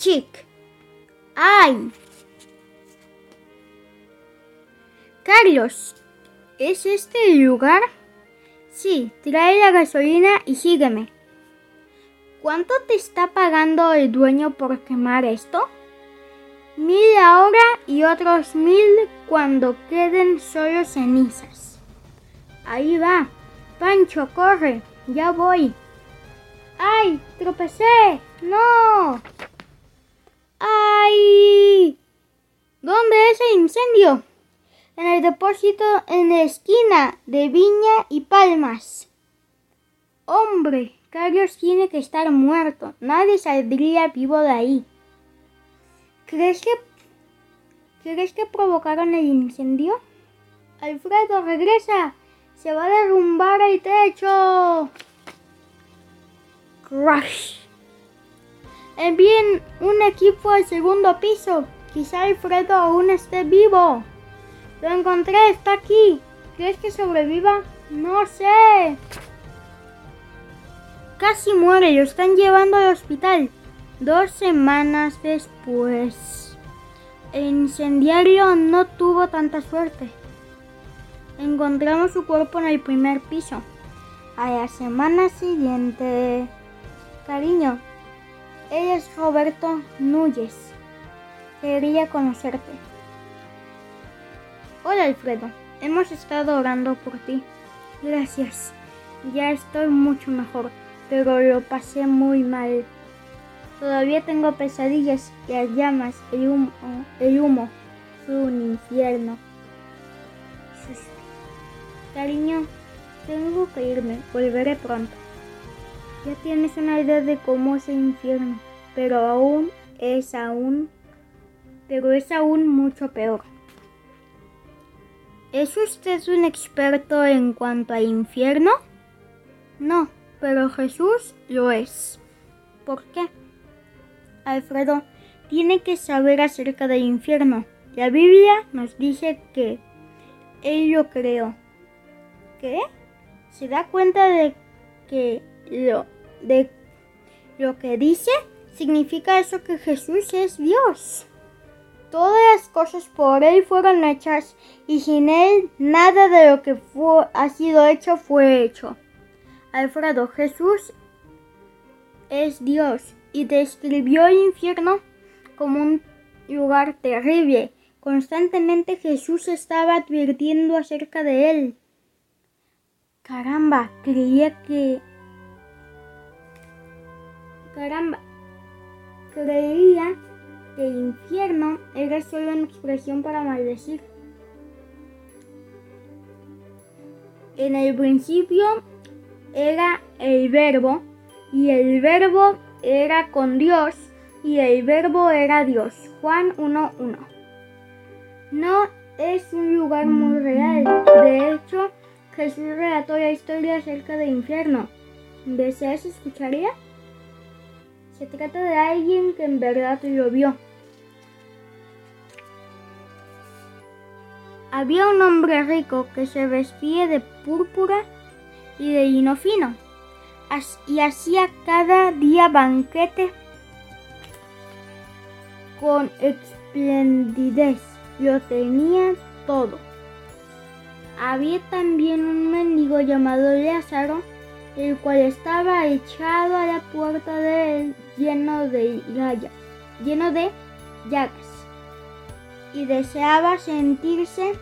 chic. ¡Ay! Carlos, ¿es este el lugar? Sí, trae la gasolina y sígueme. ¿Cuánto te está pagando el dueño por quemar esto? Mil ahora y otros mil cuando queden solo cenizas. Ahí va. Pancho, corre. Ya voy. ¡Ay! ¡Tropecé! ¡No! ¡Ay! ¿Dónde es el incendio? En el depósito en la esquina de Viña y Palmas. Hombre, Carlos tiene que estar muerto. Nadie saldría vivo de ahí. ¿Crees que... ¿Crees que provocaron el incendio? Alfredo, regresa. Se va a derrumbar el techo. Crash. Envíen un equipo al segundo piso. Quizá Alfredo aún esté vivo. Lo encontré, está aquí. ¿Crees que sobreviva? No sé. Casi muere, lo están llevando al hospital. Dos semanas después. El incendiario no tuvo tanta suerte. Encontramos su cuerpo en el primer piso. A la semana siguiente. Cariño, él es Roberto Núñez. Quería conocerte. Hola Alfredo, hemos estado orando por ti. Gracias. Ya estoy mucho mejor, pero lo pasé muy mal. Todavía tengo pesadillas, las llamas, el humo, el humo. Fue un infierno. Cariño, tengo que irme, volveré pronto. Ya tienes una idea de cómo es el infierno, pero aún es aún, pero es aún mucho peor. ¿Es usted un experto en cuanto al infierno? No, pero Jesús lo es. ¿Por qué? Alfredo tiene que saber acerca del infierno. La Biblia nos dice que Él lo creó. ¿Qué? ¿Se da cuenta de que lo, de lo que dice? Significa eso que Jesús es Dios. Todas las cosas por Él fueron hechas y sin Él nada de lo que fue, ha sido hecho fue hecho. Alfredo, Jesús es Dios y describió el infierno como un lugar terrible. Constantemente Jesús estaba advirtiendo acerca de él. Caramba, creía que... Caramba, creía que el infierno era solo una expresión para maldecir. En el principio era el verbo y el verbo era con Dios y el verbo era Dios. Juan 1.1. No es un lugar muy real. De hecho, Jesús relató la historia acerca del infierno. ¿Deseas escucharía? Se trata de alguien que en verdad lo vio. Había un hombre rico que se vestía de púrpura y de lino fino y hacía cada día banquete con esplendidez. Lo tenía todo. Había también un mendigo llamado Lázaro, el cual estaba echado a la puerta de él lleno de lleno de llagas, y deseaba sentirse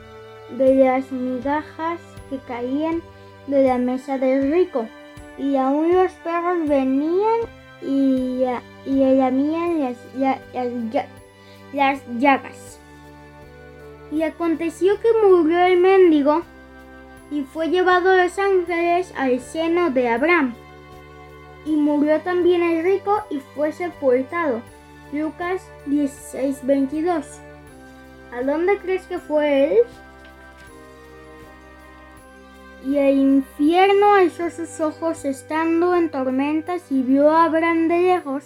de las migajas que caían de la mesa del rico y aún los perros venían y, y lamían las, las, las llagas. Y aconteció que murió el mendigo y fue llevado a los ángeles al seno de Abraham. Y murió también el rico y fue sepultado. Lucas 16:22. ¿A dónde crees que fue él? Y el infierno alzó sus ojos estando en tormentas y vio a Abraham de lejos.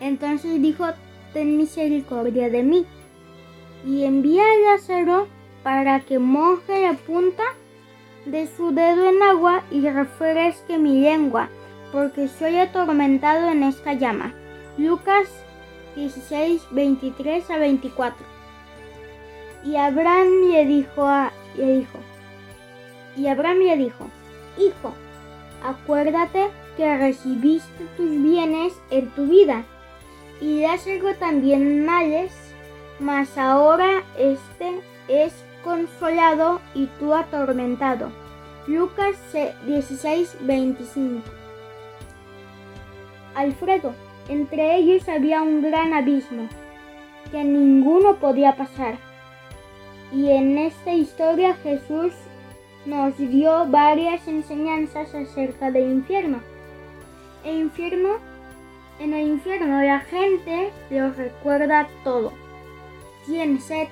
Entonces dijo, ten misericordia de mí, y envía a Lázaro para que moje la punta de su dedo en agua y refresque mi lengua, porque soy atormentado en esta llama. Lucas 16, 23 a 24. Y Abraham le dijo y Abraham le dijo, Hijo, acuérdate que recibiste tus bienes en tu vida, y Lázaro también males, mas ahora este es consolado y tú atormentado. Lucas 16, 25. Alfredo, entre ellos había un gran abismo que ninguno podía pasar. Y en esta historia Jesús nos dio varias enseñanzas acerca del infierno. El infierno, en el infierno la gente lo recuerda todo. Tiene sed,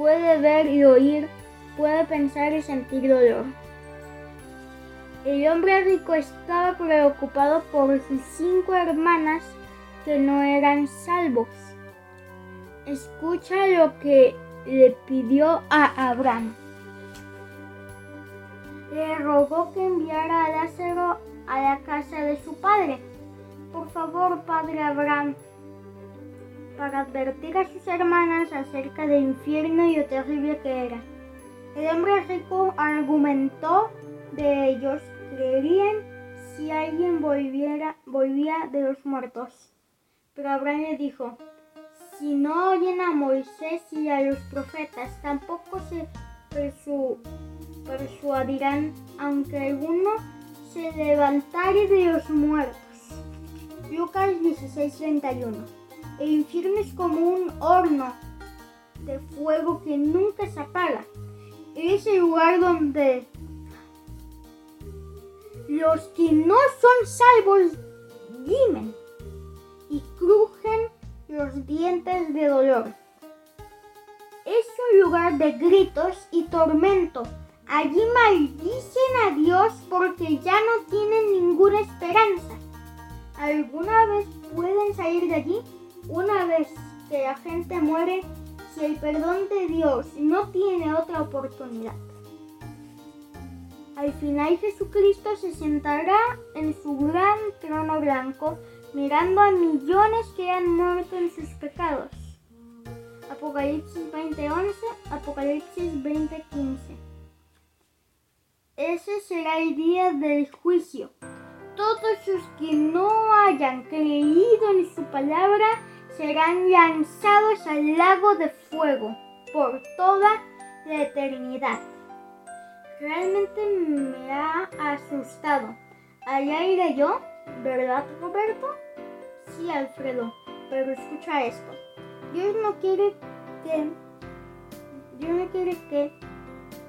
puede ver y oír, puede pensar y sentir dolor. El hombre rico estaba preocupado por sus cinco hermanas que no eran salvos. Escucha lo que le pidió a Abraham. Le rogó que enviara a Lázaro a la casa de su padre. Por favor, padre Abraham, para advertir a sus hermanas acerca del infierno y lo terrible que era. El hombre rico argumentó de ellos creerían si alguien volviera, volvía de los muertos. Pero Abraham le dijo, si no oyen a Moisés y a los profetas, tampoco se persuadirán, aunque alguno se levantare de los muertos. Lucas 16:31 El infierno es como un horno de fuego que nunca se apaga. Es el lugar donde los que no son salvos gimen y crujen los dientes de dolor. Es un lugar de gritos y tormento. Allí maldicen a Dios porque ya no tienen ninguna esperanza. ¿Alguna vez pueden salir de allí? Una vez que la gente muere, si el perdón de Dios no tiene otra oportunidad. Al final Jesucristo se sentará en su gran trono blanco mirando a millones que han muerto en sus pecados. Apocalipsis 20:11, Apocalipsis 20:15. Ese será el día del juicio. Todos los que no hayan creído en su palabra serán lanzados al lago de fuego por toda la eternidad. Realmente me ha asustado. Allá iré yo, ¿verdad, Roberto? Sí, Alfredo, pero escucha esto. Dios no quiere que. Dios no quiere que,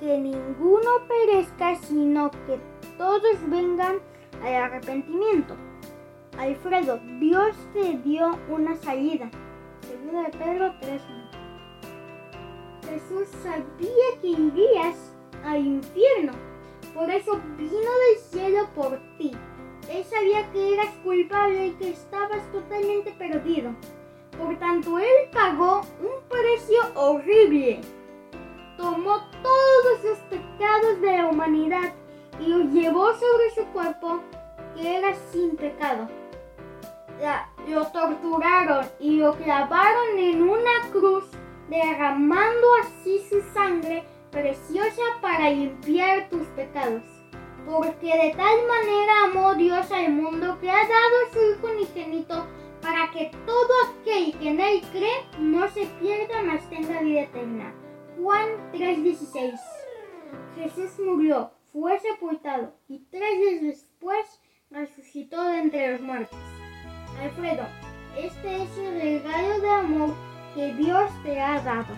que ninguno perezca, sino que todos vengan al arrepentimiento. Alfredo, Dios te dio una salida. Segunda de Pedro 3. Jesús sabía que irías al infierno. Por eso vino del cielo por ti. Él sabía que eras culpable y que estabas totalmente perdido. Por tanto, Él pagó un precio horrible. Tomó todos los pecados de la humanidad y los llevó sobre su cuerpo, que era sin pecado. Lo torturaron y lo clavaron en una cruz, derramando así su sangre preciosa para limpiar tus pecados. Porque de tal manera amó Dios al mundo que ha dado a su Hijo unigénito para que todo aquel que en él cree no se pierda, mas tenga vida eterna. Juan 3:16 Jesús murió, fue sepultado y tres días después resucitó de entre los muertos. Alfredo, este es el regalo de amor que Dios te ha dado.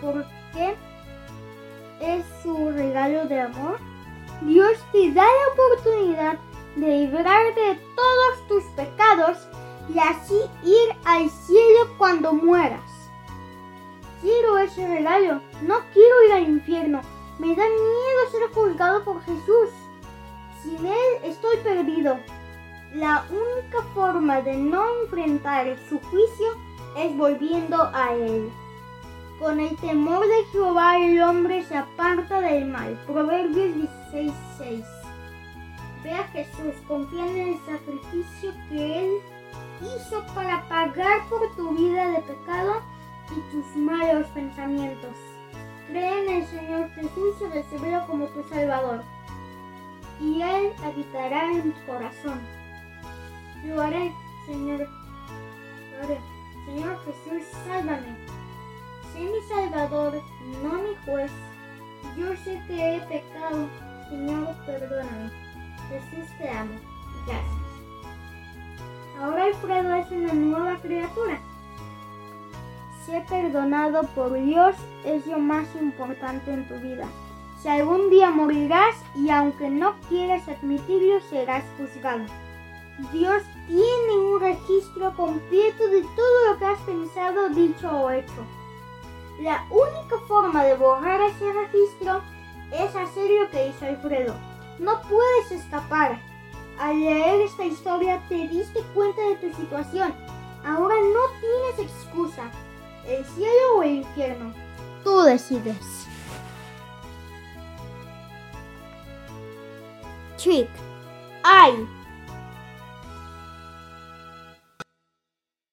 ¿Por qué? es su regalo de amor, Dios te da la oportunidad de librar de todos tus pecados y así ir al cielo cuando mueras. Quiero ese regalo, no quiero ir al infierno, me da miedo ser juzgado por Jesús. Sin Él estoy perdido. La única forma de no enfrentar su juicio es volviendo a Él. Con el temor de Jehová el hombre se aparta del mal. Proverbios 16:6. Ve a Jesús, confía en el sacrificio que Él hizo para pagar por tu vida de pecado y tus malos pensamientos. Cree en el Señor Jesús y recibirlo como tu Salvador. Y Él habitará en tu corazón. Yo haré, Señor. Lo haré. Señor Jesús, sálvame. Sé mi Salvador, no mi juez. Yo sé que he pecado. Señor, perdóname. Jesús te amo. Gracias. Ahora Alfredo es una nueva criatura. Ser perdonado por Dios es lo más importante en tu vida. Si algún día morirás y aunque no quieras admitirlo, serás juzgado. Dios tiene un registro completo de todo lo que has pensado, dicho o hecho. La única forma de borrar ese registro es hacer lo que hizo Alfredo. No puedes escapar. Al leer esta historia te diste cuenta de tu situación. Ahora no tienes excusa. El cielo o el infierno. Tú decides. Trick. Ay,